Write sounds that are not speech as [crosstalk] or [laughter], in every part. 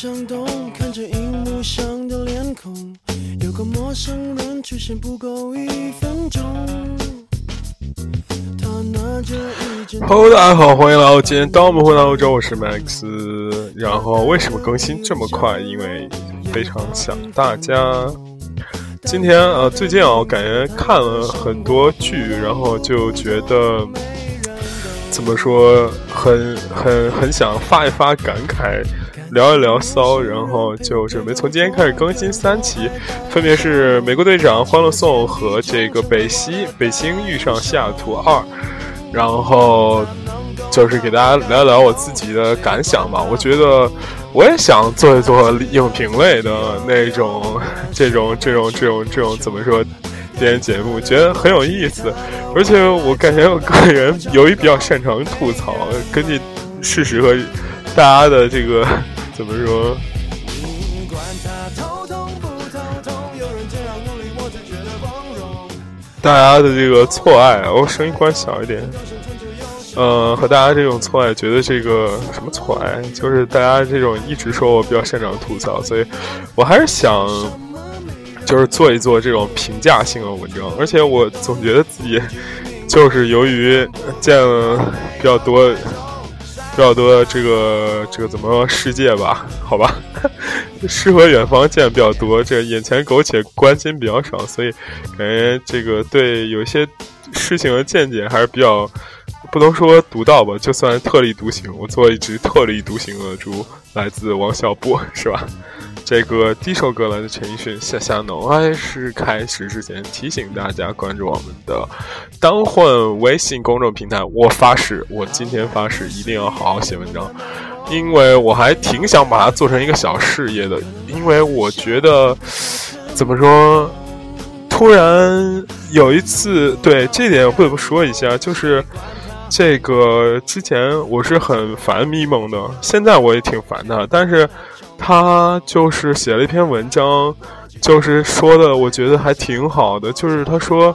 想动，看着荧幕上的脸孔，有个陌生人出现不够一分钟。他拿着一件 Hello，大家好，欢迎来到今天当我们回到欧洲，我是 Max。然后为什么更新这么快？因为非常想大家。今天呃，最近啊，我感觉看了很多剧，然后就觉得怎么说，很很很想发一发感慨，聊一聊骚，然后就准备从今天开始更新三期，分别是《美国队长》《欢乐颂》和这个《北西北星遇上西雅图二》，然后就是给大家聊一聊我自己的感想吧。我觉得我也想做一做影评类的那种，这种这种这种这种怎么说？电影节目觉得很有意思，而且我感觉我个人由于比较擅长吐槽，根据事实和大家的这个怎么说，大家的这个错爱，我声音关小一点。呃，和大家这种错爱，觉得这个什么错爱，就是大家这种一直说我比较擅长吐槽，所以我还是想就是做一做这种评价性的文章，而且我总觉得自己就是由于见了比较多、比较多这个这个怎么说世界吧，[laughs] 好吧，[laughs] 诗和远方见比较多，这眼前苟且关心比较少，所以感觉这个对有些事情的见解还是比较。不能说独到吧，就算特立独行。我做一只特立独行的猪，来自王小波，是吧？这个第一首歌来自陈奕迅《夏夏浓》。还是开始之前提醒大家关注我们的当混微信公众平台。我发誓，我今天发誓一定要好好写文章，因为我还挺想把它做成一个小事业的。因为我觉得，怎么说？突然有一次，对这点会不得不说一下，就是。这个之前我是很烦咪蒙的，现在我也挺烦他，但是他就是写了一篇文章，就是说的我觉得还挺好的，就是他说，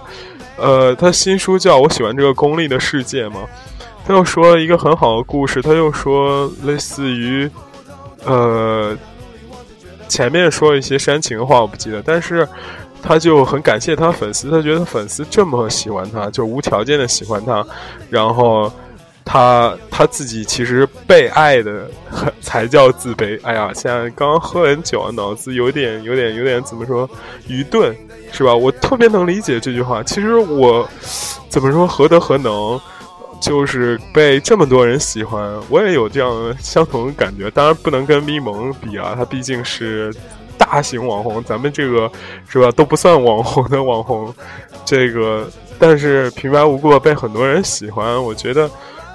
呃，他新书叫我喜欢这个功利的世界嘛，他又说了一个很好的故事，他又说类似于，呃，前面说一些煽情的话我不记得，但是。他就很感谢他粉丝，他觉得粉丝这么喜欢他，就无条件的喜欢他，然后他他自己其实被爱的才叫自卑。哎呀，现在刚刚喝完酒，脑子有点有点有点怎么说愚钝，是吧？我特别能理解这句话。其实我怎么说何德何能，就是被这么多人喜欢，我也有这样相同的感觉。当然不能跟咪蒙比啊，他毕竟是。大型网红，咱们这个是吧都不算网红的网红，这个但是平白无故被很多人喜欢，我觉得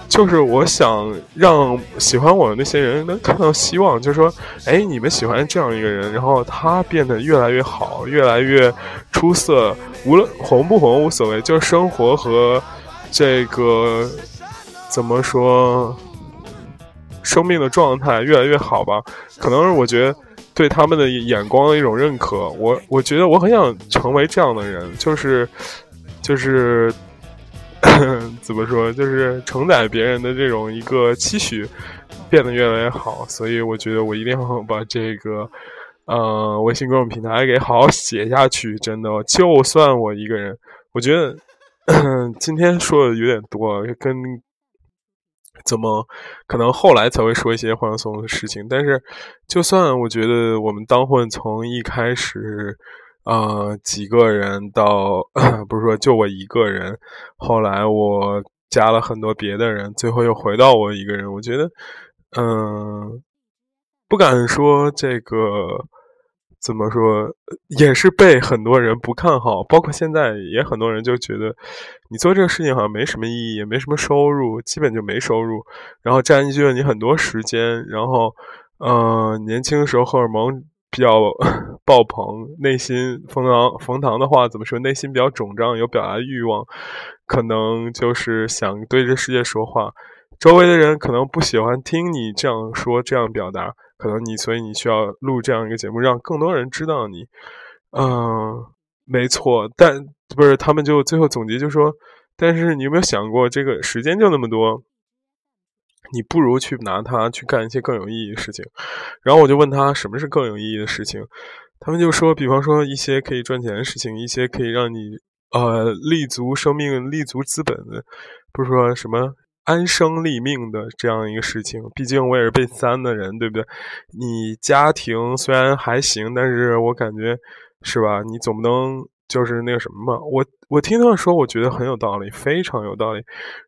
就是我想让喜欢我的那些人能看到希望，就是说，哎，你们喜欢这样一个人，然后他变得越来越好，越来越出色，无论红不红无所谓，就是生活和这个怎么说，生命的状态越来越好吧？可能是我觉得。对他们的眼光的一种认可，我我觉得我很想成为这样的人，就是就是 [coughs] 怎么说，就是承载别人的这种一个期许，变得越来越好。所以我觉得我一定要把这个呃微信公众平台给好好写下去。真的，就算我一个人，我觉得 [coughs] 今天说的有点多，跟。怎么可能后来才会说一些欢送的事情？但是，就算我觉得我们当混从一开始，呃，几个人到 [coughs] 不是说就我一个人，后来我加了很多别的人，最后又回到我一个人。我觉得，嗯，不敢说这个。怎么说，也是被很多人不看好，包括现在也很多人就觉得，你做这个事情好像没什么意义，也没什么收入，基本就没收入，然后占据了你很多时间，然后，呃，年轻的时候荷尔蒙比较 [laughs] 爆棚，内心冯唐冯唐的话怎么说，内心比较肿胀，有表达欲望，可能就是想对这世界说话，周围的人可能不喜欢听你这样说，这样表达。可能你，所以你需要录这样一个节目，让更多人知道你。嗯，没错，但不是他们就最后总结就说，但是你有没有想过，这个时间就那么多，你不如去拿它去干一些更有意义的事情。然后我就问他什么是更有意义的事情，他们就说，比方说一些可以赚钱的事情，一些可以让你呃立足生命、立足资本的，不是说什么安身立命的这样一个事情。毕竟我也是被三的人，对不对？你家庭虽然还行，但是我感觉是吧？你总不能。就是那个什么嘛，我我听他们说，我觉得很有道理，非常有道理。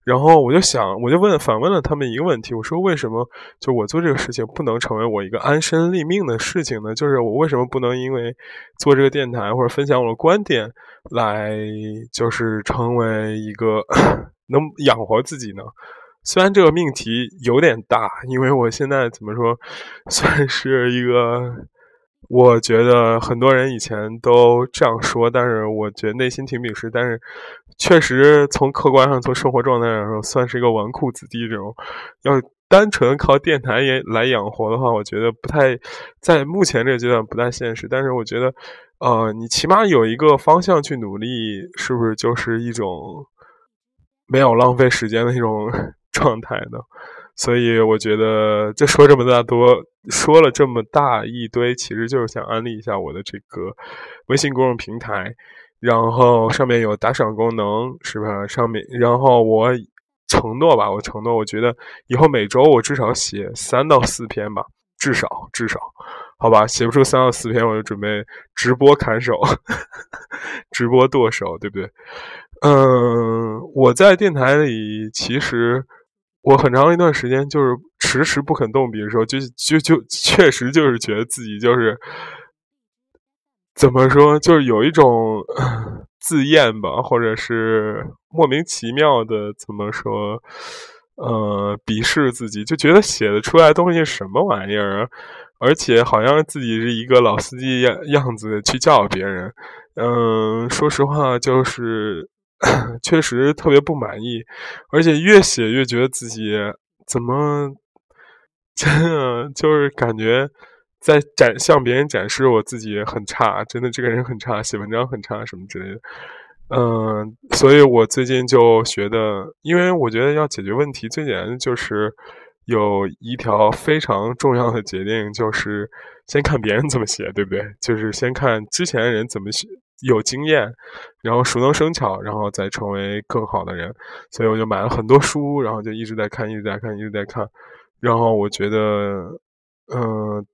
然后我就想，我就问反问了他们一个问题，我说为什么就我做这个事情不能成为我一个安身立命的事情呢？就是我为什么不能因为做这个电台或者分享我的观点来就是成为一个能养活自己呢？虽然这个命题有点大，因为我现在怎么说算是一个。我觉得很多人以前都这样说，但是我觉得内心挺鄙视。但是，确实从客观上、从生活状态上说，算是一个纨绔子弟这种。要单纯靠电台也来养活的话，我觉得不太在目前这个阶段不太现实。但是，我觉得，呃，你起码有一个方向去努力，是不是就是一种没有浪费时间的一种 [laughs] 状态呢？所以我觉得，就说这么大多，说了这么大一堆，其实就是想安利一下我的这个微信公众平台，然后上面有打赏功能，是吧？上面，然后我承诺吧，我承诺，我觉得以后每周我至少写三到四篇吧，至少至少，好吧？写不出三到四篇，我就准备直播砍手，[laughs] 直播剁手，对不对？嗯，我在电台里其实。我很长一段时间就是迟迟不肯动笔的时候，就就就确实就是觉得自己就是怎么说，就是有一种自厌吧，或者是莫名其妙的怎么说，呃，鄙视自己，就觉得写的出来东西什么玩意儿，而且好像自己是一个老司机样样子去教别人。嗯，说实话就是。[coughs] 确实特别不满意，而且越写越觉得自己怎么真的 [laughs] 就是感觉在展向别人展示我自己很差，真的这个人很差，写文章很差什么之类的。嗯，所以我最近就学的，因为我觉得要解决问题最简单的就是有一条非常重要的决定，就是先看别人怎么写，对不对？就是先看之前的人怎么写。有经验，然后熟能生巧，然后再成为更好的人。所以我就买了很多书，然后就一直在看，一直在看，一直在看。然后我觉得，嗯，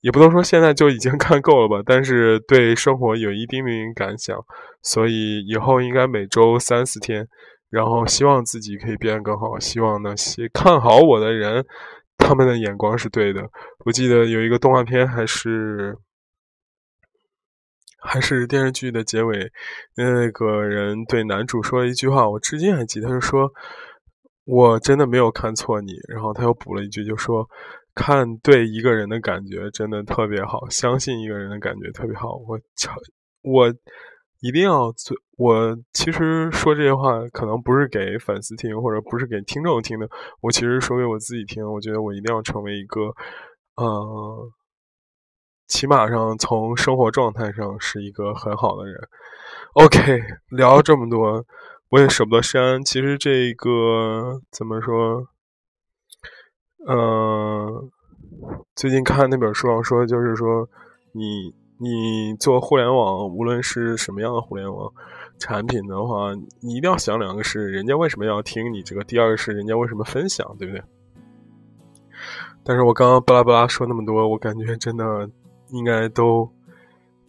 也不能说现在就已经 [laughs] 看够了吧，但是对生活有一丁点感想。所以以后应该每周三四天，然后希望自己可以变得更好。希望那些看好我的人，他们的眼光是对的。我记得有一个动画片还是。还是电视剧的结尾，那个人对男主说了一句话，我至今还记得，他说：“我真的没有看错你。”然后他又补了一句，就说：“看对一个人的感觉真的特别好，相信一个人的感觉特别好。”我操，我一定要做。我其实说这些话，可能不是给粉丝听，或者不是给听众听的，我其实说给我自己听。我觉得我一定要成为一个，呃。起码上从生活状态上是一个很好的人。OK，聊了这么多，我也舍不得删。其实这个怎么说？嗯，最近看那本书上说，就是说你你做互联网，无论是什么样的互联网产品的话，你一定要想两个是人家为什么要听你这个，第二个是人家为什么分享，对不对？但是我刚刚巴拉巴拉说那么多，我感觉真的。应该都，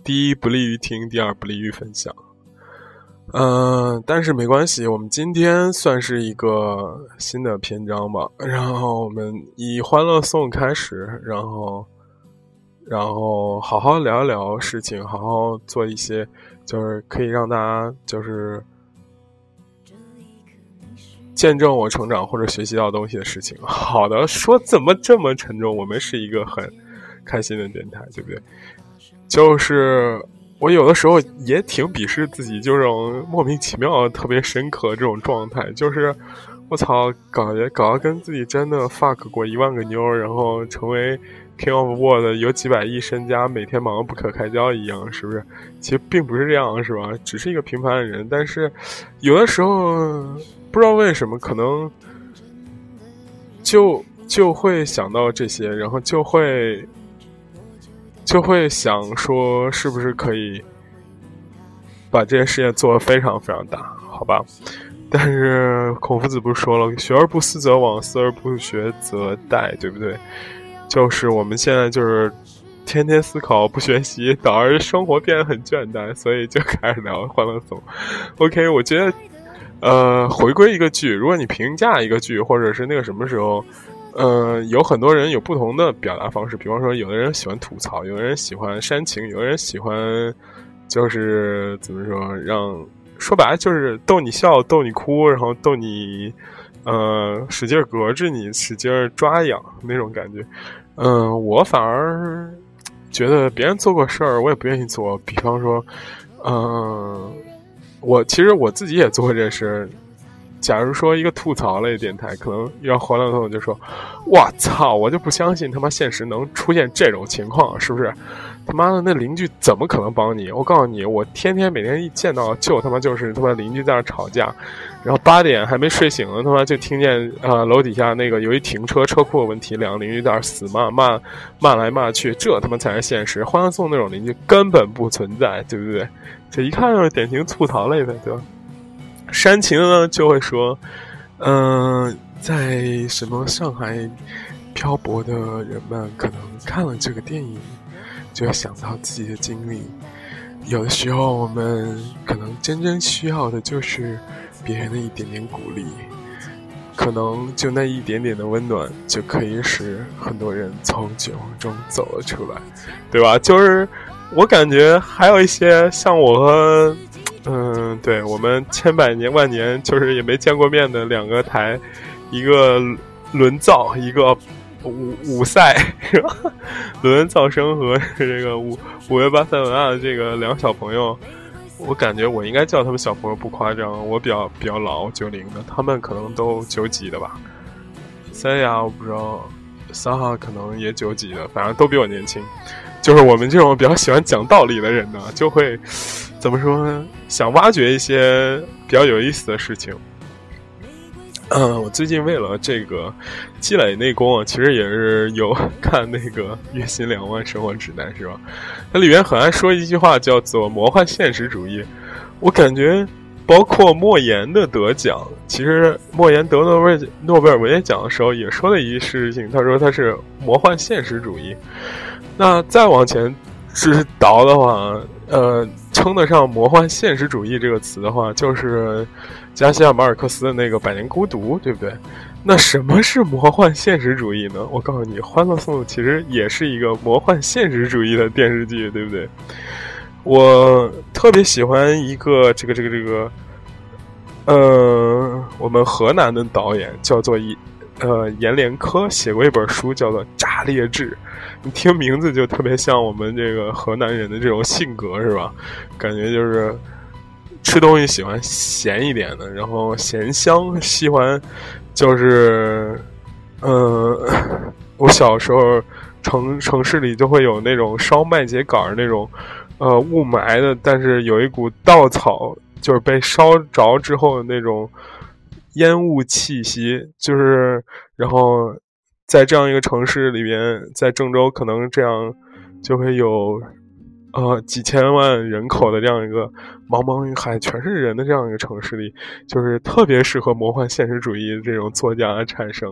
第一不利于听，第二不利于分享。嗯，但是没关系，我们今天算是一个新的篇章吧。然后我们以欢乐颂开始，然后，然后好好聊一聊事情，好好做一些就是可以让大家就是见证我成长或者学习到东西的事情。好的，说怎么这么沉重？我们是一个很。开心的电台，对不对？就是我有的时候也挺鄙视自己，这种莫名其妙、特别深刻这种状态。就是我操，搞也搞得跟自己真的 fuck 过一万个妞，然后成为 king of world，有几百亿身家，每天忙得不可开交一样，是不是？其实并不是这样，是吧？只是一个平凡的人。但是有的时候不知道为什么，可能就就会想到这些，然后就会就会想说，是不是可以把这件事情做得非常非常大？好吧。但是孔夫子不是说了“学而不思则罔，思而不学则殆”，对不对？就是我们现在就是天天思考不学习，导致生活变得很倦怠，所以就开始聊《欢乐颂》。OK，我觉得，呃，回归一个剧，如果你评价一个剧，或者是那个什么时候，呃，有很多人有不同的表达方式。比方说，有的人喜欢吐槽，有的人喜欢煽情，有的人喜欢就是怎么说让。说白了就是逗你笑，逗你哭，然后逗你，呃，使劲隔着你，使劲抓痒那种感觉。嗯，我反而觉得别人做过事儿，我也不愿意做。比方说，嗯，我其实我自己也做过这事。假如说一个吐槽类电台，可能要欢乐颂就说：“我操，我就不相信他妈现实能出现这种情况，是不是？”他妈的，那邻居怎么可能帮你？我告诉你，我天天每天一见到，就他妈就是他妈邻居在那吵架，然后八点还没睡醒呢，他妈就听见啊楼底下那个由于停车车库的问题，两个邻居在那死骂骂骂来骂去，这他妈才是现实。欢乐颂那种邻居根本不存在，对不对？这一看就是典型吐槽类的，对吧？煽情呢就会说，嗯，在什么上海漂泊的人们可能看了这个电影。就会想到自己的经历，有的时候我们可能真正需要的就是别人的一点点鼓励，可能就那一点点的温暖，就可以使很多人从绝望中走了出来，对吧？就是我感觉还有一些像我和嗯，对我们千百年万年就是也没见过面的两个台，一个轮造，一个。五五赛是吧？[laughs] 伦恩噪声和这个五五月八塞文啊，这个两个小朋友，我感觉我应该叫他们小朋友不夸张，我比较比较老九零的，他们可能都九几的吧。三亚我不知道，三号可能也九几的，反正都比我年轻。就是我们这种比较喜欢讲道理的人呢，就会怎么说呢？想挖掘一些比较有意思的事情。嗯，我最近为了这个积累内功啊，其实也是有 [laughs] 看那个《月薪两万生活指南》，是吧？它里面很爱说一句话，叫做“魔幻现实主义”。我感觉，包括莫言的得奖，其实莫言得诺贝尔诺贝尔文学奖的时候也说了一句事情，他说他是魔幻现实主义。那再往前是倒的话，呃，称得上魔幻现实主义这个词的话，就是。加西亚马尔克斯的那个《百年孤独》，对不对？那什么是魔幻现实主义呢？我告诉你，《欢乐颂》其实也是一个魔幻现实主义的电视剧，对不对？我特别喜欢一个这个这个这个，呃，我们河南的导演叫做严呃阎连科，写过一本书叫做《炸裂志》，你听名字就特别像我们这个河南人的这种性格，是吧？感觉就是。吃东西喜欢咸一点的，然后咸香喜欢，就是，嗯，[laughs] 我小时候城城市里就会有那种烧麦秸秆那种，呃，雾霾的，但是有一股稻草就是被烧着之后的那种烟雾气息，就是，然后在这样一个城市里边，在郑州可能这样就会有。呃，几千万人口的这样一个茫茫云海全是人的这样一个城市里，就是特别适合魔幻现实主义这种作家产生。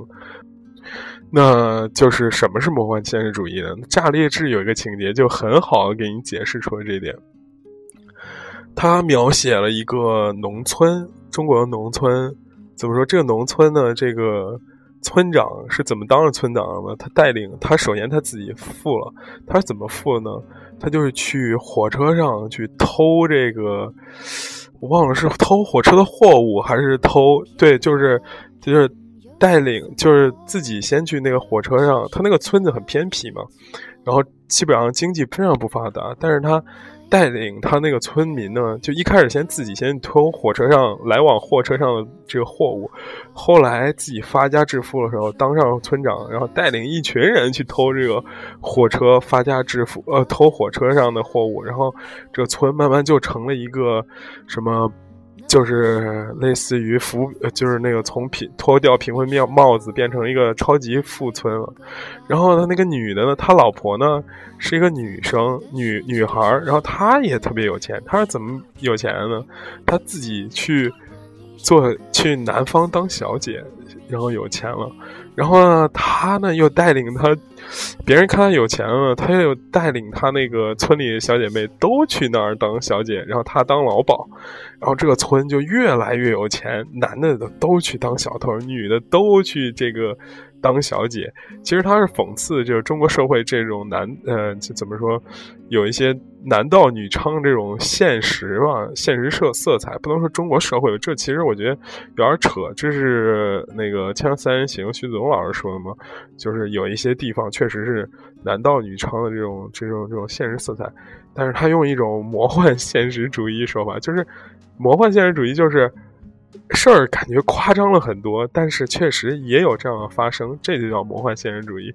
那就是什么是魔幻现实主义呢？《炸裂志》有一个情节就很好给你解释出了这一点。他描写了一个农村，中国的农村，怎么说？这个农村呢，这个村长是怎么当上村长的？他带领他，首先他自己富了，他是怎么富的呢？他就是去火车上去偷这个，我忘了是偷火车的货物还是偷，对，就是就是带领，就是自己先去那个火车上。他那个村子很偏僻嘛，然后基本上经济非常不发达，但是他。带领他那个村民呢，就一开始先自己先偷火车上来往货车上的这个货物，后来自己发家致富的时候当上村长，然后带领一群人去偷这个火车发家致富，呃，偷火车上的货物，然后这村慢慢就成了一个什么就是类似于扶，就是那个从贫脱掉贫困帽帽子变成一个超级富村了。然后他那个女的呢，他老婆呢是一个女生，女女孩，然后她也特别有钱。她是怎么有钱的呢？她自己去做去南方当小姐，然后有钱了。然后呢，他呢又带领他，别人看他有钱了，他又带领他那个村里的小姐妹都去那儿当小姐，然后他当老鸨，然后这个村就越来越有钱，男的都去当小偷，女的都去这个。当小姐，其实他是讽刺，就是中国社会这种男，呃，怎么说，有一些男盗女娼这种现实吧，现实色色彩，不能说中国社会，这其实我觉得有点扯。这是那个《锵锵三人行》徐子东老师说的嘛，就是有一些地方确实是男盗女娼的这种这种这种现实色彩，但是他用一种魔幻 [laughs] 现实主义说法，就是魔幻现实主义就是。事儿感觉夸张了很多，但是确实也有这样的发生，这就叫魔幻现实主义。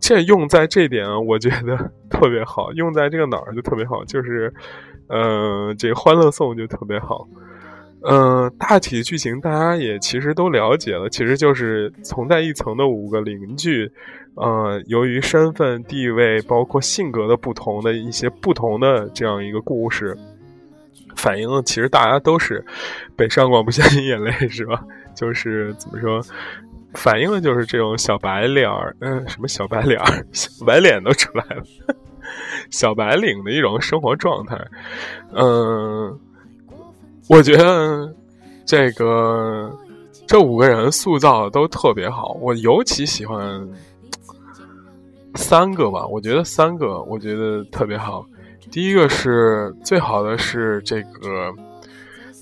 这用在这点，我觉得 [laughs] 特别好，用在这个哪儿就特别好，就是，呃，这《欢乐颂》就特别好。嗯，大体剧情大家也其实都了解了，其实就是从在一层的五个邻居，呃，由于身份地位包括性格的不同的一些不同的这样一个故事。反映的其实大家都是北上广不相信眼泪是吧？[laughs] 就是怎么说，反映的就是这种小白脸儿，嗯，什么小白脸儿，小白脸都出来了，[laughs] 小白领的一种生活状态。嗯，我觉得这个这五个人塑造的都特别好，我尤其喜欢三个吧，我觉得三个我觉得特别好。第一个是最好的是这个，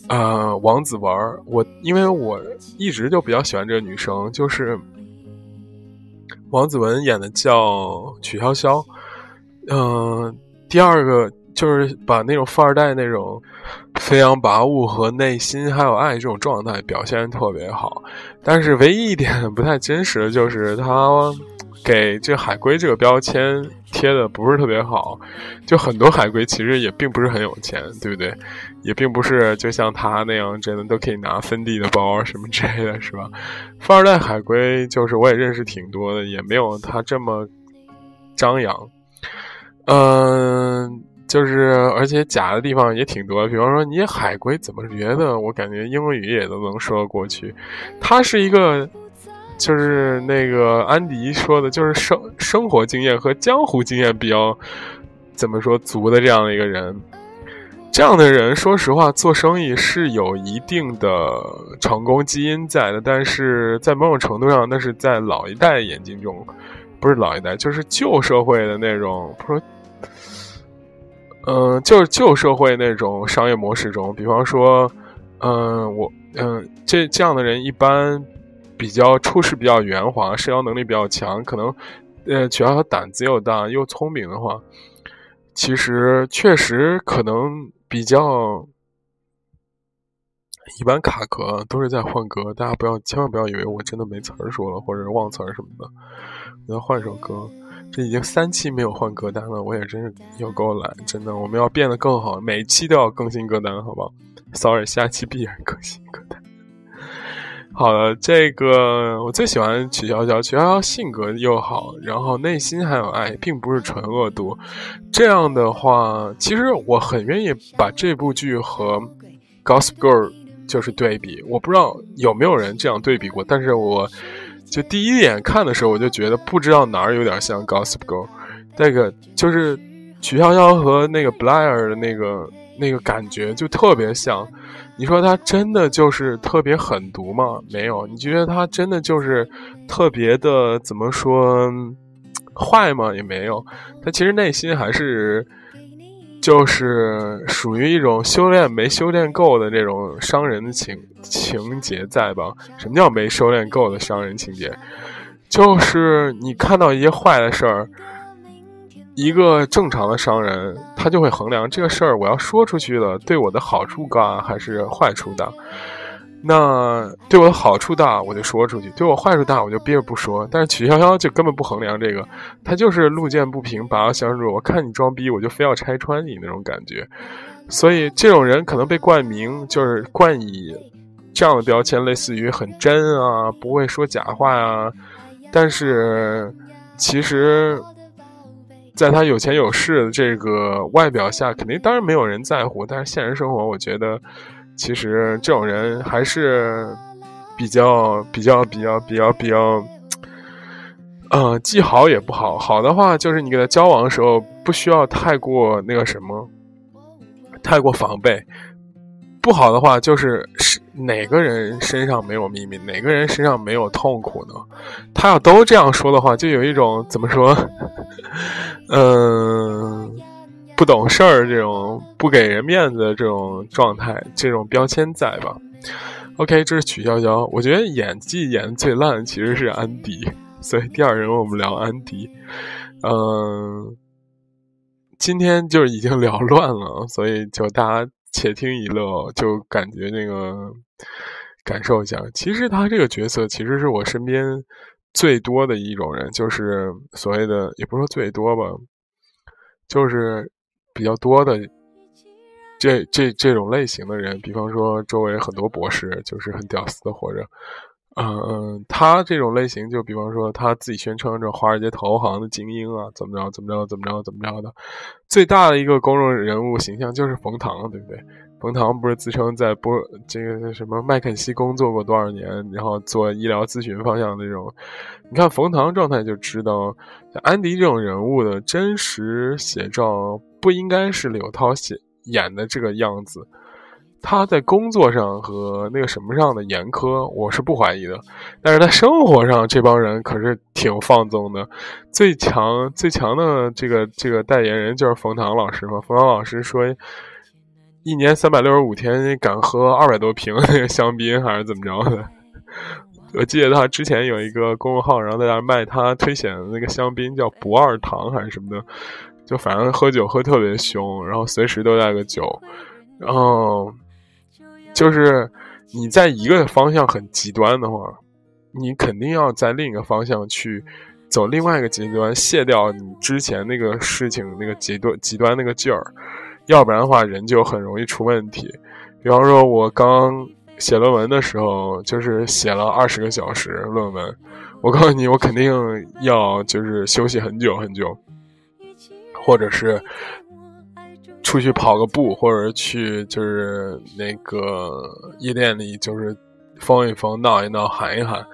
呃，王子文我因为我一直就比较喜欢这个女生，就是王子文演的叫曲筱绡。嗯，第二个就是把那种富二代那种飞扬跋扈和内心还有爱这种状态表现的特别好，但是唯一一点 [laughs] 不太真实的就是他。给这海龟这个标签贴的不是特别好，就很多海龟其实也并不是很有钱，对不对？也并不是就像他那样真的都可以拿芬迪的包什么之类的，是吧？富二代海龟就是我也认识挺多的，也没有他这么张扬。嗯，就是而且假的地方也挺多，比方说你海龟怎么觉得？我感觉英语也都能说得过去。他是一个。就是那个安迪说的，就是生生活经验和江湖经验比较怎么说足的这样的一个人，这样的人，说实话，做生意是有一定的成功基因在的，但是在某种程度上，那是在老一代眼睛中，不是老一代，就是旧社会的那种，不是，嗯，就是旧社会那种商业模式中，比方说，嗯，我，嗯，这这样的人一般。比较处事比较圆滑，社交能力比较强，可能，呃，主要他胆子又大又聪明的话，其实确实可能比较一般。卡壳都是在换歌，大家不要千万不要以为我真的没词儿说了或者忘词儿什么的。我要换首歌，这已经三期没有换歌单了，我也真是有够懒，真的。我们要变得更好，每期都要更新歌单，好不好？Sorry，下期必然更新歌单。好的，这个我最喜欢曲筱绡。曲筱绡性格又好，然后内心还有爱，并不是纯恶毒。这样的话，其实我很愿意把这部剧和《Gossip Girl》就是对比。我不知道有没有人这样对比过，但是我就第一眼看的时候，我就觉得不知道哪儿有点像《Gossip Girl》。那个就是曲筱绡和那个 Blair 的那个那个感觉就特别像。你说他真的就是特别狠毒吗？没有。你觉得他真的就是特别的怎么说坏吗？也没有。他其实内心还是就是属于一种修炼没修炼够的那种伤人的情情节在吧？什么叫没修炼够的伤人情节？就是你看到一些坏的事儿。一个正常的商人，他就会衡量这个事儿，我要说出去了，对我的好处大还是坏处大？那对我的好处大，我就说出去；对我坏处大，我就憋着不说。但是曲筱绡就根本不衡量这个，他就是路见不平拔刀相助。我看你装逼，我就非要拆穿你那种感觉。所以这种人可能被冠名，就是冠以这样的标签，类似于很真啊，不会说假话啊。但是其实，在他有钱有势的这个外表下，肯定当然没有人在乎。但是现实生活，我觉得。其实这种人还是比较比较比较比较比较，呃，既好也不好。好的话，就是你跟他交往的时候不需要太过那个什么，太过防备；不好的话，就是是哪个人身上没有秘密，哪个人身上没有痛苦呢？他要都这样说的话，就有一种怎么说，嗯。[laughs] 不懂事儿，这种不给人面子这种状态，这种标签在吧？OK，这是曲筱绡。我觉得演技演的最烂其实是安迪，所以第二人我们聊安迪。嗯，今天就是已经聊乱了，所以就大家且听一乐，就感觉那个感受一下。其实他这个角色其实是我身边最多的一种人，就是所谓的也不说最多吧，就是。比较多的这这这种类型的人，比方说周围很多博士，就是很屌丝的活着。嗯嗯，他这种类型，就比方说他自己宣称这华尔街投行的精英啊，怎么着怎么着怎么着怎么着的。最大的一个公众人物形象就是冯唐，对不对？冯唐不是自称在波这个什么麦肯锡工作过多少年，然后做医疗咨询方向那种。你看冯唐状态就知道，像安迪这种人物的真实写照。不应该是柳涛写演的这个样子，他在工作上和那个什么上的严苛，我是不怀疑的。但是在生活上，这帮人可是挺放纵的。最强最强的这个这个代言人就是冯唐老师嘛。冯唐老师说，一年三百六十五天敢喝二百多瓶那个香槟，还是怎么着的？[laughs] 我记得他之前有一个公众号，然后在那卖他推选的那个香槟，叫不二糖还是什么的。就反正喝酒喝特别凶，然后随时都带个酒，然后就是你在一个方向很极端的话，你肯定要在另一个方向去走另外一个极端，卸掉你之前那个事情那个极端极端那个劲儿，要不然的话人就很容易出问题。比方说，我刚写论文的时候，就是写了二十个小时论文，我告诉你，我肯定要就是休息很久很久。或者是出去跑个步，或者去就是那个夜店里，就是疯一疯、闹一闹、喊一喊，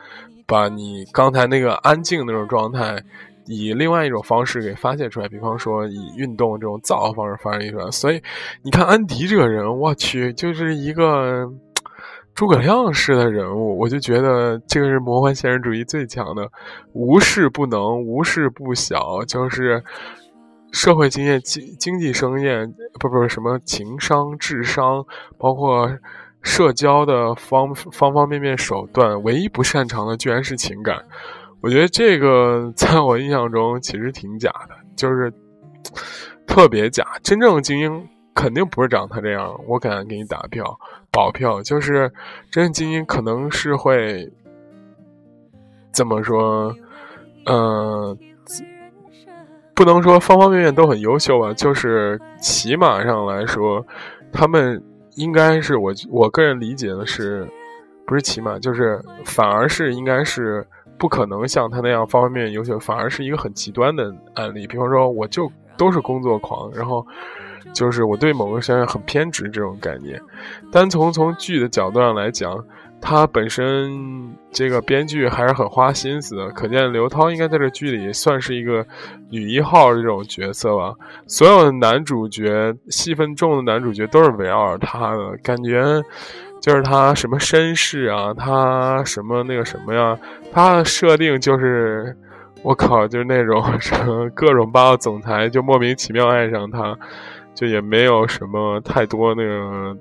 把你刚才那个安静那种状态，以另外一种方式给发泄出来。比方说以运动这种燥的方式发泄出来。所以你看安迪这个人，我去，就是一个诸葛亮式的人物。我就觉得这个是魔幻现实主义最强的，无事不能，无事不晓，就是。社会经验、经经济经验，不不是什么情商、智商，包括社交的方方方面面手段，唯一不擅长的居然是情感。我觉得这个在我印象中其实挺假的，就是特别假。真正的精英肯定不是长他这样，我敢给你打票保票，就是真正精英可能是会怎么说？嗯。不能说方方面面都很优秀吧，就是起码上来说，他们应该是我我个人理解的是，不是起码，就是反而是应该是不可能像他那样方方面面优秀，反而是一个很极端的案例。比方说，我就都是工作狂，然后就是我对某个事很偏执这种概念。单从从剧的角度上来讲。他本身这个编剧还是很花心思的，可见刘涛应该在这剧里算是一个女一号这种角色吧。所有的男主角戏份重的男主角都是围绕着他的，感觉就是他什么身世啊，他什么那个什么呀，他的设定就是我靠，就是那种什么 [laughs] 各种霸道总裁就莫名其妙爱上他，就也没有什么太多那个。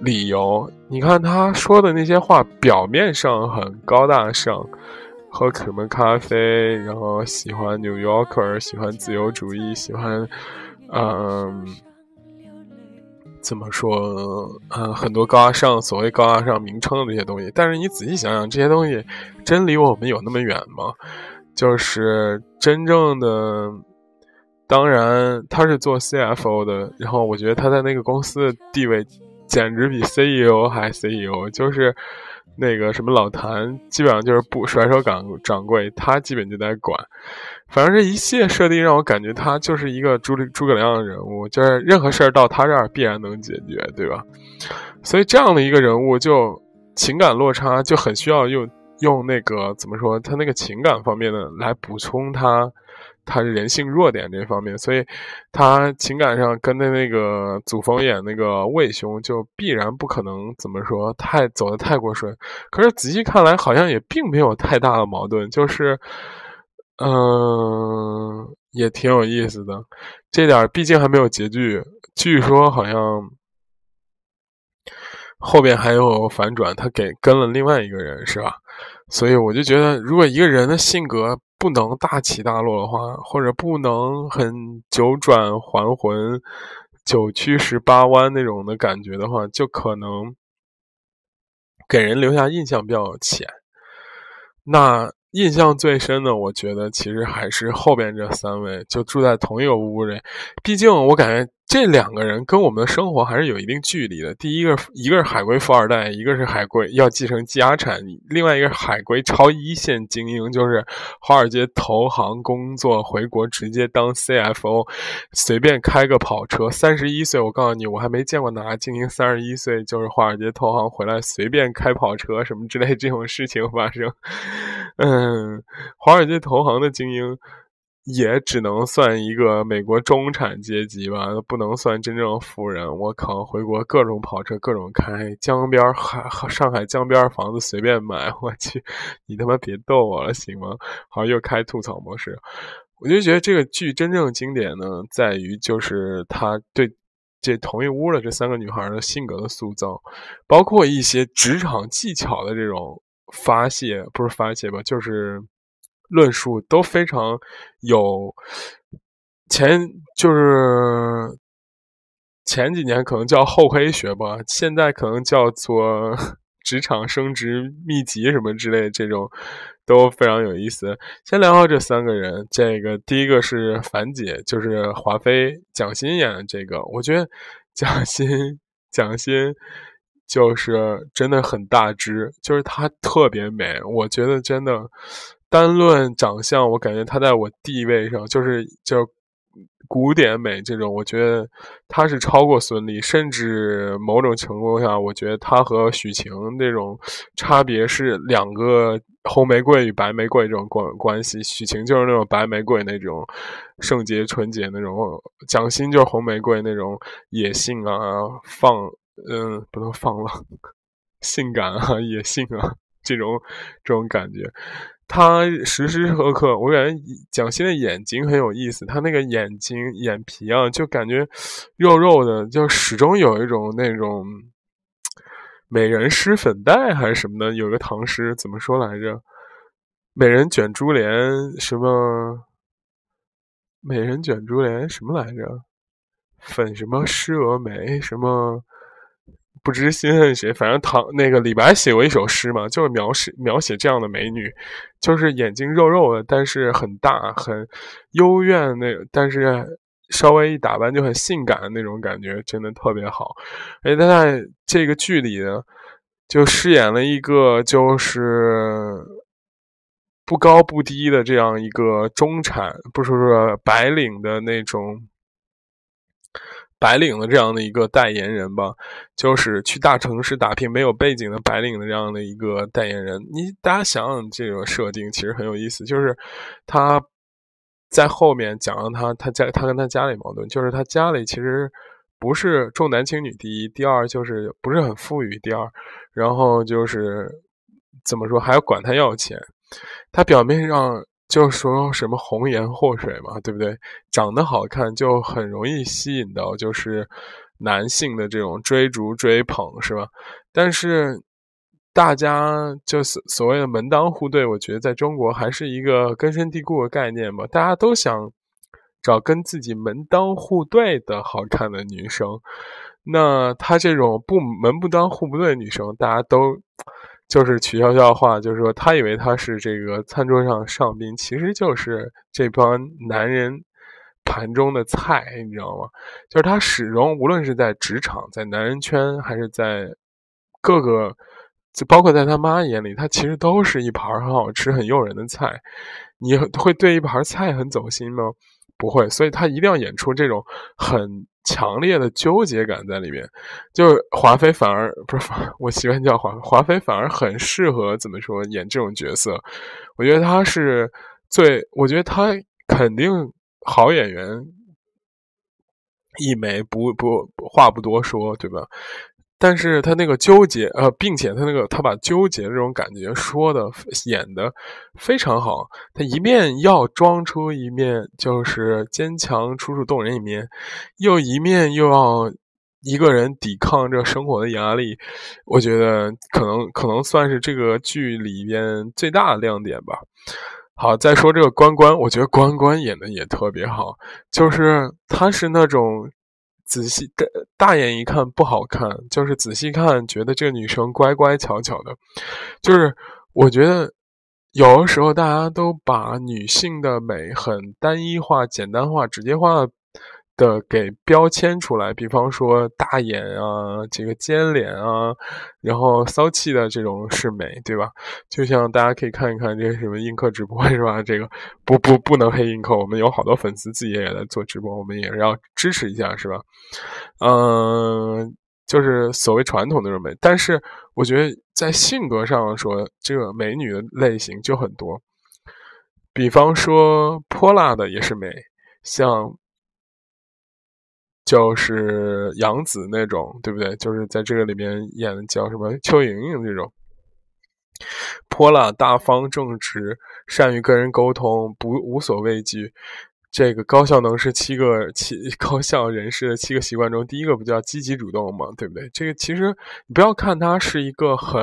理由，你看他说的那些话，表面上很高大上，喝什么咖啡，然后喜欢 New Yorker，喜欢自由主义，喜欢，嗯，怎么说？呃，很多高大上，所谓高大上名称的这些东西，但是你仔细想想，这些东西真离我们有那么远吗？就是真正的，当然他是做 CFO 的，然后我觉得他在那个公司的地位简直比 CEO 还 CEO，就是那个什么老谭，基本上就是不甩手掌掌柜，他基本就在管。反正这一系列设定让我感觉他就是一个诸诸葛亮的人物，就是任何事儿到他这儿必然能解决，对吧？所以这样的一个人物，就情感落差就很需要用。用那个怎么说，他那个情感方面的来补充他，他人性弱点这方面，所以他情感上跟的那个祖峰演那个魏兄就必然不可能怎么说太走的太过顺。可是仔细看来，好像也并没有太大的矛盾，就是，嗯，也挺有意思的。这点毕竟还没有结局，据说好像后边还有反转，他给跟了另外一个人，是吧？所以我就觉得，如果一个人的性格不能大起大落的话，或者不能很九转还魂、九曲十八弯那种的感觉的话，就可能给人留下印象比较浅。那印象最深的，我觉得其实还是后边这三位，就住在同一个屋里。毕竟我感觉。这两个人跟我们的生活还是有一定距离的。第一个，一个是海归富二代，一个是海归要继承家产；另外一个海归超一线精英，就是华尔街投行工作，回国直接当 CFO，随便开个跑车。三十一岁，我告诉你，我还没见过哪个精英三十一岁就是华尔街投行回来随便开跑车什么之类这种事情发生。嗯，华尔街投行的精英。也只能算一个美国中产阶级吧，不能算真正富人。我靠，回国各种跑车，各种开，江边海上海江边房子随便买。我去，你他妈别逗我了，行吗？好像，又开吐槽模式。我就觉得这个剧真正经典呢，在于就是他对这同一屋的这三个女孩的性格的塑造，包括一些职场技巧的这种发泄，不是发泄吧，就是。论述都非常有前，就是前几年可能叫厚黑学吧，现在可能叫做 [laughs] 职场升职秘籍什么之类，这种都非常有意思。先聊聊这三个人，这个第一个是樊姐，就是华妃蒋欣演的这个，我觉得蒋欣蒋欣就是真的很大只，就是她特别美，我觉得真的。单论长相，我感觉她在我地位上就是就古典美这种，我觉得她是超过孙俪，甚至某种程度下，我觉得她和许晴那种差别是两个红玫瑰与白玫瑰这种关关系。许晴就是那种白玫瑰那种圣洁纯洁那种，蒋欣就是红玫瑰那种野性啊，放嗯不能放浪，[laughs] 性感啊，野性啊这种这种感觉。他时时刻刻，我感觉蒋欣的眼睛很有意思。他那个眼睛眼皮啊，就感觉肉肉的，就始终有一种那种美人施粉黛还是什么的。有个唐诗怎么说来着？美人卷珠帘，什么？美人卷珠帘什么来着？粉什么施蛾眉？什么？不知心恨谁，反正唐那个李白写过一首诗嘛，就是描写描写这样的美女，就是眼睛肉肉的，但是很大，很幽怨那，但是稍微一打扮就很性感的那种感觉，真的特别好。而且他在这个剧里呢，就饰演了一个就是不高不低的这样一个中产，不是说白领的那种。白领的这样的一个代言人吧，就是去大城市打拼没有背景的白领的这样的一个代言人。你大家想想，这个设定其实很有意思。就是他在后面讲了他他家他跟他家里矛盾，就是他家里其实不是重男轻女第一，第二就是不是很富裕，第二，然后就是怎么说还要管他要钱。他表面上。就说什么红颜祸水嘛，对不对？长得好看就很容易吸引到就是男性的这种追逐追捧，是吧？但是大家就是所谓的门当户对，我觉得在中国还是一个根深蒂固的概念吧。大家都想找跟自己门当户对的好看的女生。那她这种不门不当户不对的女生，大家都就是取笑笑话，就是说她以为她是这个餐桌上上宾，其实就是这帮男人盘中的菜，你知道吗？就是她始终无论是在职场、在男人圈，还是在各个。就包括在他妈眼里，他其实都是一盘很好吃、很诱人的菜。你会对一盘菜很走心吗？不会，所以他一定要演出这种很强烈的纠结感在里面。就华妃反而不是，我习惯叫华华妃，反而很适合怎么说演这种角色。我觉得她是最，我觉得她肯定好演员一枚，不不话不多说，对吧？但是他那个纠结，呃，并且他那个他把纠结这种感觉说的演的非常好。他一面要装出一面就是坚强、楚楚动人一面，又一面又要一个人抵抗这生活的压力。我觉得可能可能算是这个剧里边最大的亮点吧。好，再说这个关关，我觉得关关演的也特别好，就是他是那种。仔细大大眼一看不好看，就是仔细看觉得这个女生乖乖巧巧的，就是我觉得有的时候大家都把女性的美很单一化、简单化、直接化。的给标签出来，比方说大眼啊，这个尖脸啊，然后骚气的这种是美，对吧？就像大家可以看一看这个什么映客直播是吧？这个不不不能黑映客，我们有好多粉丝自己也在做直播，我们也是要支持一下，是吧？嗯，就是所谓传统的这种美，但是我觉得在性格上说，这个美女的类型就很多，比方说泼辣的也是美，像。就是杨紫那种，对不对？就是在这个里面演的叫什么邱莹莹这种，泼辣、大方、正直、善于跟人沟通、不无所畏惧。这个高效能是七个七 [laughs] 高效人士的七个习惯中第一个，不叫积极主动吗？对不对？这个其实你不要看他是一个很。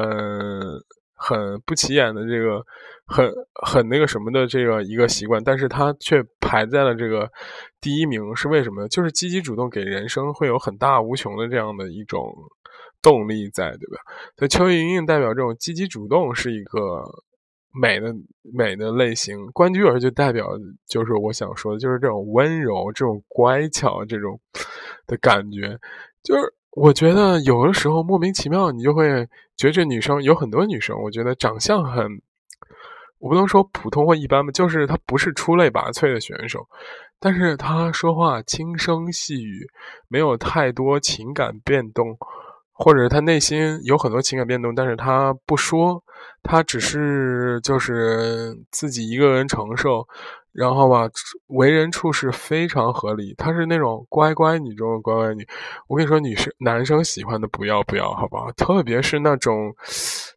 很不起眼的这个，很很那个什么的这个一个习惯，但是他却排在了这个第一名，是为什么呢？就是积极主动给人生会有很大无穷的这样的一种动力在，对吧？所以邱莹莹代表这种积极主动是一个美的美的类型，关雎尔就代表就是我想说的，就是这种温柔、这种乖巧这种的感觉，就是。我觉得有的时候莫名其妙，你就会觉得女生有很多女生，我觉得长相很，我不能说普通或一般吧，就是他不是出类拔萃的选手，但是他说话轻声细语，没有太多情感变动，或者他内心有很多情感变动，但是他不说，他只是就是自己一个人承受。然后吧，为人处事非常合理，她是那种乖乖女中的乖乖女。我跟你说，女生男生喜欢的不要不要，好不好？特别是那种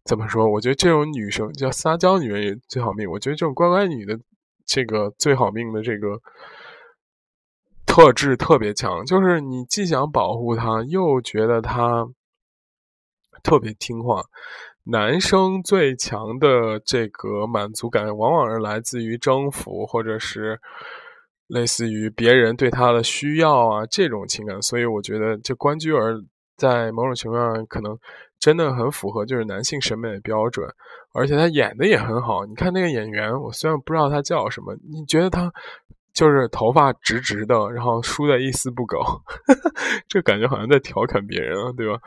怎么说？我觉得这种女生叫撒娇女人也最好命。我觉得这种乖乖女的这个最好命的这个特质特别强，就是你既想保护她，又觉得她特别听话。男生最强的这个满足感，往往是来自于征服，或者是类似于别人对他的需要啊这种情感。所以我觉得，这关雎尔在某种情况下可能真的很符合就是男性审美的标准，而且他演的也很好。你看那个演员，我虽然不知道他叫什么，你觉得他就是头发直直的，然后梳的一丝不苟，[laughs] 这感觉好像在调侃别人啊，对吧？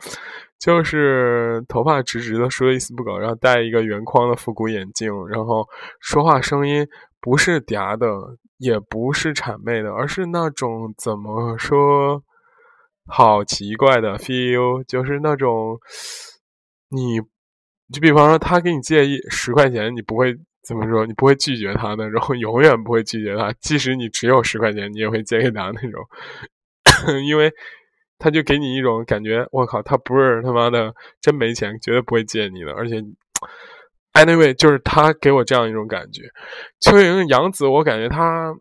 就是头发直直的，梳的一丝不苟，然后戴一个圆框的复古眼镜，然后说话声音不是嗲的，也不是谄媚的，而是那种怎么说，好奇怪的 feel，就是那种，你就比方说他给你借一十块钱，你不会怎么说，你不会拒绝他的，然后永远不会拒绝他，即使你只有十块钱，你也会借给他那种，[coughs] 因为。他就给你一种感觉，我靠，他不是他妈的真没钱，绝对不会借你的。而且，anyway，就是他给我这样一种感觉。邱莹、杨紫，我感觉她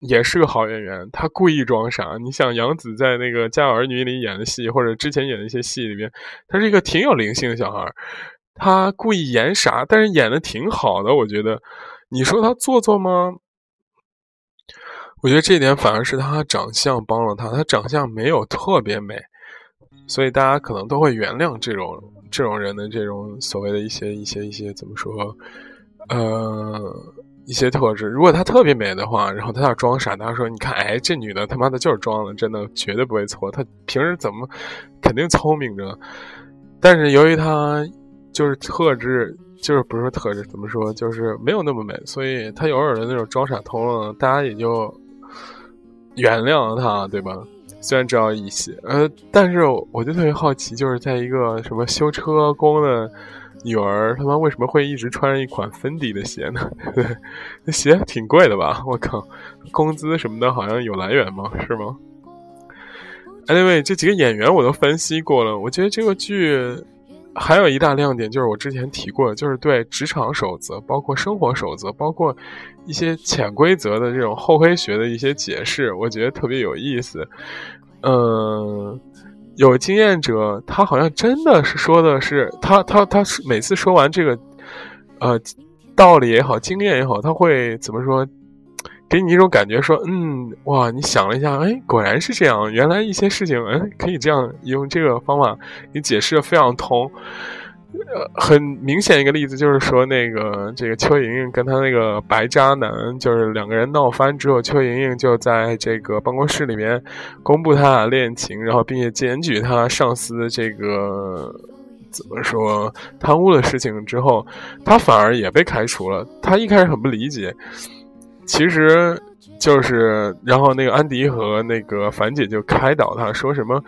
也是个好演员。她故意装傻。你想，杨紫在那个《家有儿女》里演的戏，或者之前演的一些戏里面，她是一个挺有灵性的小孩。她故意演傻，但是演的挺好的。我觉得，你说她做作吗？我觉得这点反而是他长相帮了他，他长相没有特别美，所以大家可能都会原谅这种这种人的这种所谓的一些一些一些怎么说，呃，一些特质。如果她特别美的话，然后她要装傻，大家说：“你看，哎，这女的他妈的就是装的，真的绝对不会错。她平时怎么肯定聪明着，但是由于她就是特质，就是不是特质，怎么说，就是没有那么美，所以他偶尔的那种装傻通了，大家也就原谅了他，对吧？”虽然知道一些，呃，但是我就特别好奇，就是在一个什么修车工的女儿，他妈为什么会一直穿着一款芬迪的鞋呢？那 [laughs] 鞋挺贵的吧？我靠，工资什么的好像有来源吗？是吗？Anyway，这几个演员我都分析过了，我觉得这个剧。还有一大亮点就是我之前提过的，就是对职场守则、包括生活守则、包括一些潜规则的这种厚黑学的一些解释，我觉得特别有意思。嗯，有经验者他好像真的是说的是他他他每次说完这个呃道理也好，经验也好，他会怎么说？给你一种感觉，说，嗯，哇，你想了一下，哎，果然是这样，原来一些事情，哎，可以这样用这个方法你解释的非常通。呃，很明显一个例子就是说，那个这个邱莹莹跟她那个白渣男，就是两个人闹翻之后，邱莹莹就在这个办公室里面公布他俩恋情，然后并且检举他上司这个怎么说贪污的事情之后，他反而也被开除了。他一开始很不理解。其实，就是然后那个安迪和那个樊姐就开导他说什么，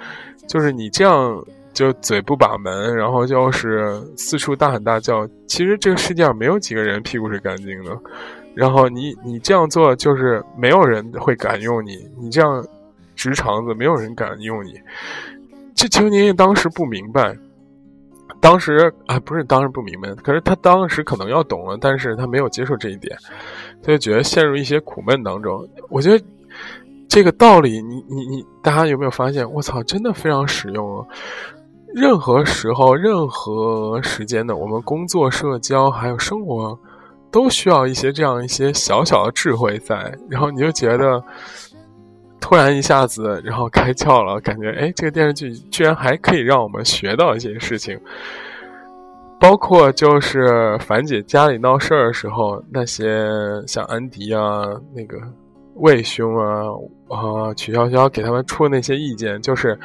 就是你这样就嘴不把门，然后就是四处大喊大叫。其实这个世界上没有几个人屁股是干净的，然后你你这样做就是没有人会敢用你，你这样直肠子没有人敢用你。这邱宁宁当时不明白。当时啊，不是当时不明白，可是他当时可能要懂了，但是他没有接受这一点，他就觉得陷入一些苦闷当中。我觉得这个道理，你你你，大家有没有发现？我操，真的非常实用啊！任何时候、任何时间的我们工作、社交还有生活，都需要一些这样一些小小的智慧在，然后你就觉得。突然一下子，然后开窍了，感觉哎，这个电视剧居然还可以让我们学到一些事情，包括就是樊姐家里闹事儿的时候，那些像安迪啊、那个魏兄啊、啊曲筱绡给他们出的那些意见，就是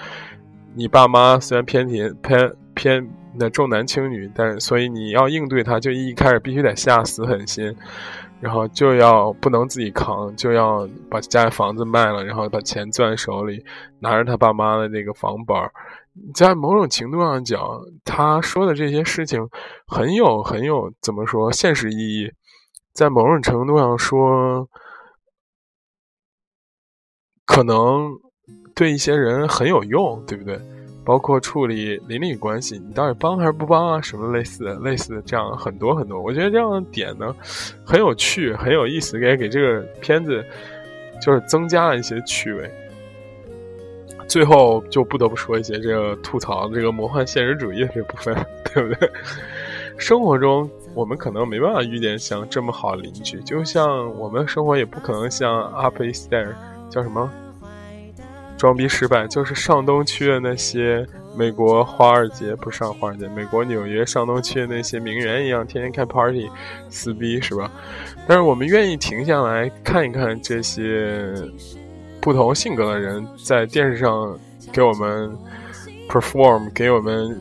你爸妈虽然偏挺偏偏那重男轻女，但所以你要应对他，就一开始必须得下死狠心。然后就要不能自己扛，就要把家里房子卖了，然后把钱攥手里，拿着他爸妈的那个房本在某种程度上讲，他说的这些事情很有很有怎么说现实意义，在某种程度上说，可能对一些人很有用，对不对？包括处理邻里关系，你到底帮还是不帮啊？什么类似的、类似的这样很多很多，我觉得这样的点呢，很有趣，很有意思，给给这个片子就是增加了一些趣味。最后就不得不说一些这个吐槽这个魔幻现实主义的这部分，对不对？生活中我们可能没办法遇见像这么好的邻居，就像我们生活也不可能像 Up East There 叫什么？装逼失败，就是上东区的那些美国华尔街，不上华尔街，美国纽约上东区的那些名媛一样，天天开 party，撕逼是吧？但是我们愿意停下来看一看这些不同性格的人在电视上给我们 perform，给我们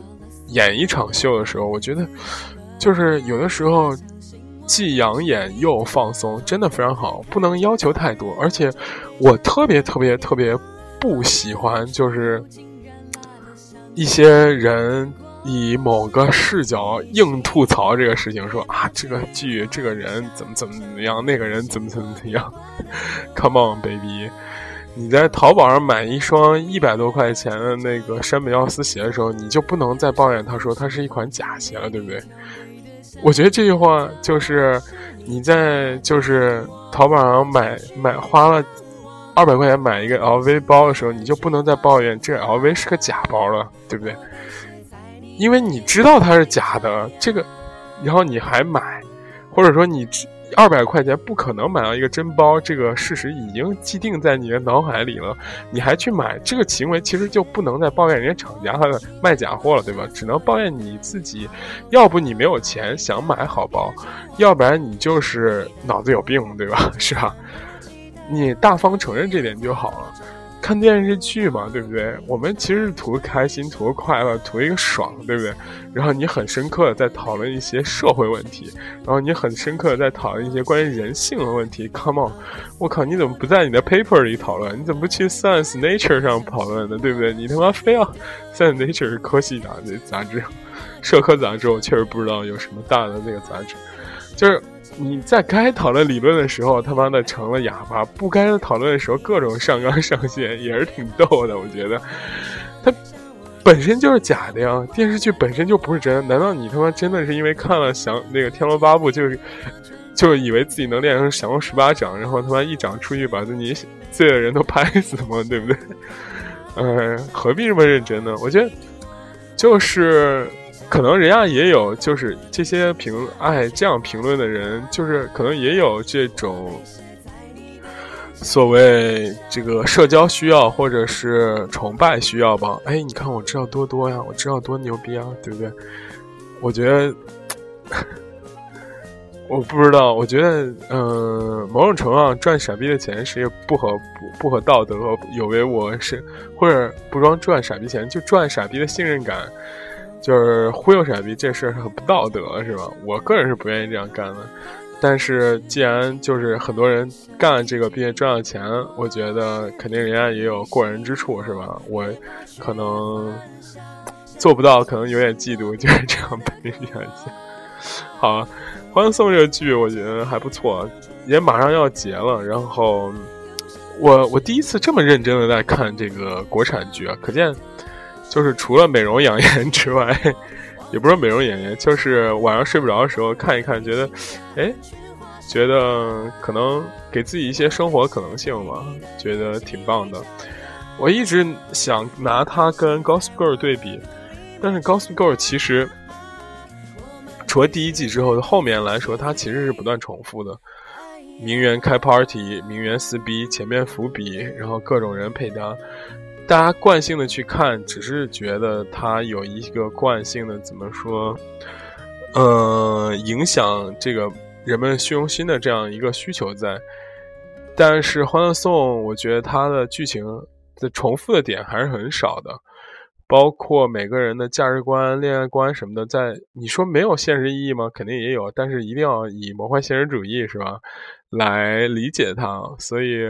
演一场秀的时候，我觉得就是有的时候既养眼又放松，真的非常好，不能要求太多。而且我特别特别特别。不喜欢就是一些人以某个视角硬吐槽这个事情，说啊这个剧这个人怎么怎么怎么样，那个人怎么怎么怎么样。[laughs] Come on baby，你在淘宝上买一双一百多块钱的那个山本耀司鞋的时候，你就不能再抱怨他说它是一款假鞋了，对不对？我觉得这句话就是你在就是淘宝上买买花了。二百块钱买一个 LV 包的时候，你就不能再抱怨这 LV 是个假包了，对不对？因为你知道它是假的，这个，然后你还买，或者说你二百块钱不可能买到一个真包，这个事实已经既定在你的脑海里了。你还去买，这个行为其实就不能再抱怨人家厂家和卖假货了，对吧？只能抱怨你自己，要不你没有钱想买好包，要不然你就是脑子有病，对吧？[laughs] 是吧？你大方承认这点就好了。看电视剧嘛，对不对？我们其实是图个开心，图个快乐，图一个爽，对不对？然后你很深刻的在讨论一些社会问题，然后你很深刻的在讨论一些关于人性的问题。Come on，我靠，你怎么不在你的 paper 里讨论？你怎么不去 Science Nature 上讨论呢？对不对？你他妈非要 Science Nature 是科系杂志杂志，社科杂志我确实不知道有什么大的那个杂志，就是。你在该讨论理论的时候，他妈的成了哑巴；不该讨论的时候，各种上纲上线，也是挺逗的。我觉得，它本身就是假的呀，电视剧本身就不是真。难道你他妈真的是因为看了降那个《天龙八部》，就是就以为自己能练成降龙十八掌，然后他妈一掌出去把自己罪的人都拍死吗？对不对？嗯，何必这么认真呢？我觉得就是。[laughs] 可能人家也有，就是这些评哎这样评论的人，就是可能也有这种所谓这个社交需要或者是崇拜需要吧。哎，你看我知道多多呀，我知道多牛逼啊，对不对？我觉得我不知道，我觉得嗯，某种程度上赚傻逼的钱是不合不不合道德和有违我是或者不光赚傻逼钱，就赚傻逼的信任感。就是忽悠傻逼这事儿很不道德，是吧？我个人是不愿意这样干的。但是既然就是很多人干这个并且赚了钱，我觉得肯定人家也有过人之处，是吧？我可能做不到，可能有点嫉妒，就是这样被人家讲。好，《欢送》这个剧我觉得还不错，也马上要结了。然后我我第一次这么认真的在看这个国产剧啊，可见。就是除了美容养颜之外，也不是美容养颜，就是晚上睡不着的时候看一看，觉得，哎，觉得可能给自己一些生活可能性嘛，觉得挺棒的。我一直想拿它跟《Gossip Girl》对比，但是《Gossip Girl》其实除了第一季之后的后面来说，它其实是不断重复的。名媛开 party，名媛撕逼，前面伏笔，然后各种人配搭。大家惯性的去看，只是觉得它有一个惯性的怎么说，呃，影响这个人们虚荣心的这样一个需求在。但是《欢乐颂》，我觉得它的剧情的重复的点还是很少的，包括每个人的价值观、恋爱观什么的，在你说没有现实意义吗？肯定也有，但是一定要以魔幻现实主义是吧来理解它，所以。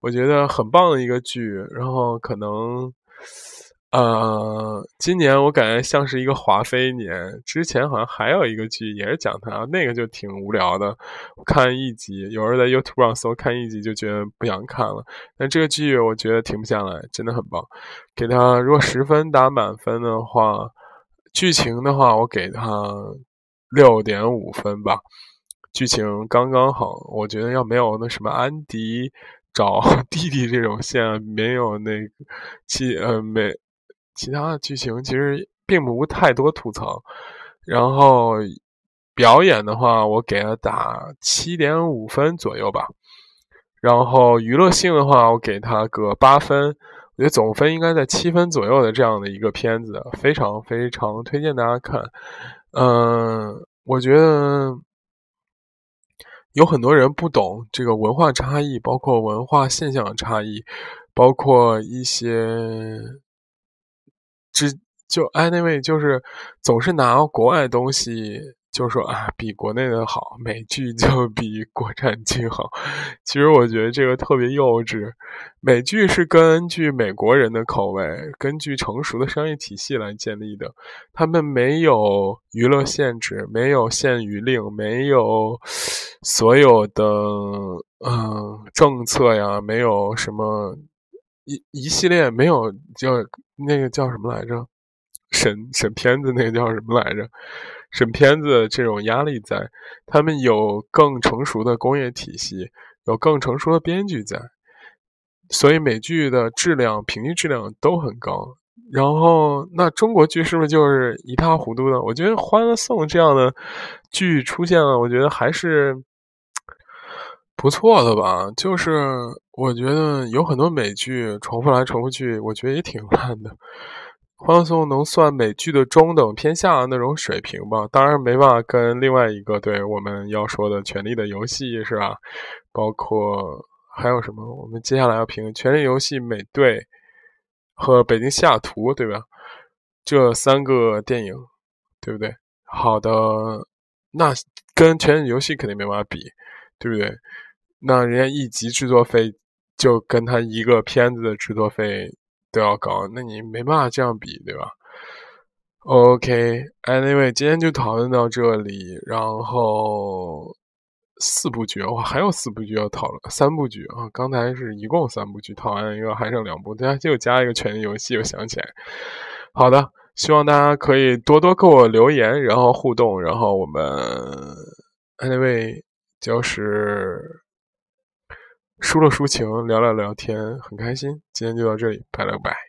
我觉得很棒的一个剧，然后可能，呃，今年我感觉像是一个华妃年。之前好像还有一个剧也是讲他，那个就挺无聊的，看一集，有人在 YouTube 上搜看一集就觉得不想看了。但这个剧我觉得停不下来，真的很棒。给他如果十分打满分的话，剧情的话我给他六点五分吧，剧情刚刚好。我觉得要没有那什么安迪。找 [laughs] 弟弟这种线没有那个其呃没其他的剧情其实并不太多吐槽，然后表演的话我给他打七点五分左右吧，然后娱乐性的话我给他个八分，我觉得总分应该在七分左右的这样的一个片子，非常非常推荐大家看，嗯，我觉得。有很多人不懂这个文化差异，包括文化现象的差异，包括一些，只就 anyway 就是总是拿国外东西。就说啊，比国内的好，美剧就比国产剧好。其实我觉得这个特别幼稚。美剧是根据美国人的口味，根据成熟的商业体系来建立的。他们没有娱乐限制，没有限娱令，没有所有的嗯政策呀，没有什么一一系列没有叫那个叫什么来着？审审片子那个叫什么来着？审片子这种压力在，他们有更成熟的工业体系，有更成熟的编剧在，所以美剧的质量平均质量都很高。然后，那中国剧是不是就是一塌糊涂的？我觉得《欢乐颂》这样的剧出现了，我觉得还是不错的吧？就是我觉得有很多美剧重复来重复去，我觉得也挺烂的。欢乐颂能算美剧的中等偏下的那种水平吧？当然没办法跟另外一个对我们要说的《权力的游戏》是吧？包括还有什么？我们接下来要评《权力游戏》美队和《北京西雅图》，对吧？这三个电影，对不对？好的，那跟《权力游戏》肯定没法比，对不对？那人家一集制作费就跟他一个片子的制作费。都要高，那你没办法这样比，对吧？OK，Anyway，今天就讨论到这里。然后四部剧，哇，还有四部剧要讨论，三部剧啊，刚才是一共三部剧，讨论一个还剩两部，大家就加一个《权力游戏》，我想起来。好的，希望大家可以多多给我留言，然后互动，然后我们 Anyway 就是。抒了抒情，聊了聊天，很开心。今天就到这里，拜了个拜。